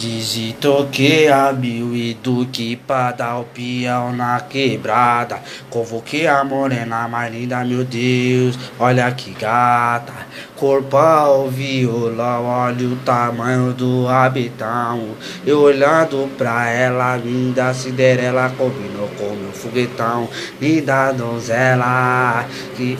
dizito que abriu e duque pra dar o peão na quebrada. Convoquei a morena mais linda, meu Deus, olha que gata. Corpão, violão, olha o tamanho do habitão. Eu olhando pra ela, linda Cinderela, combinou com meu foguetão. Linda donzela, que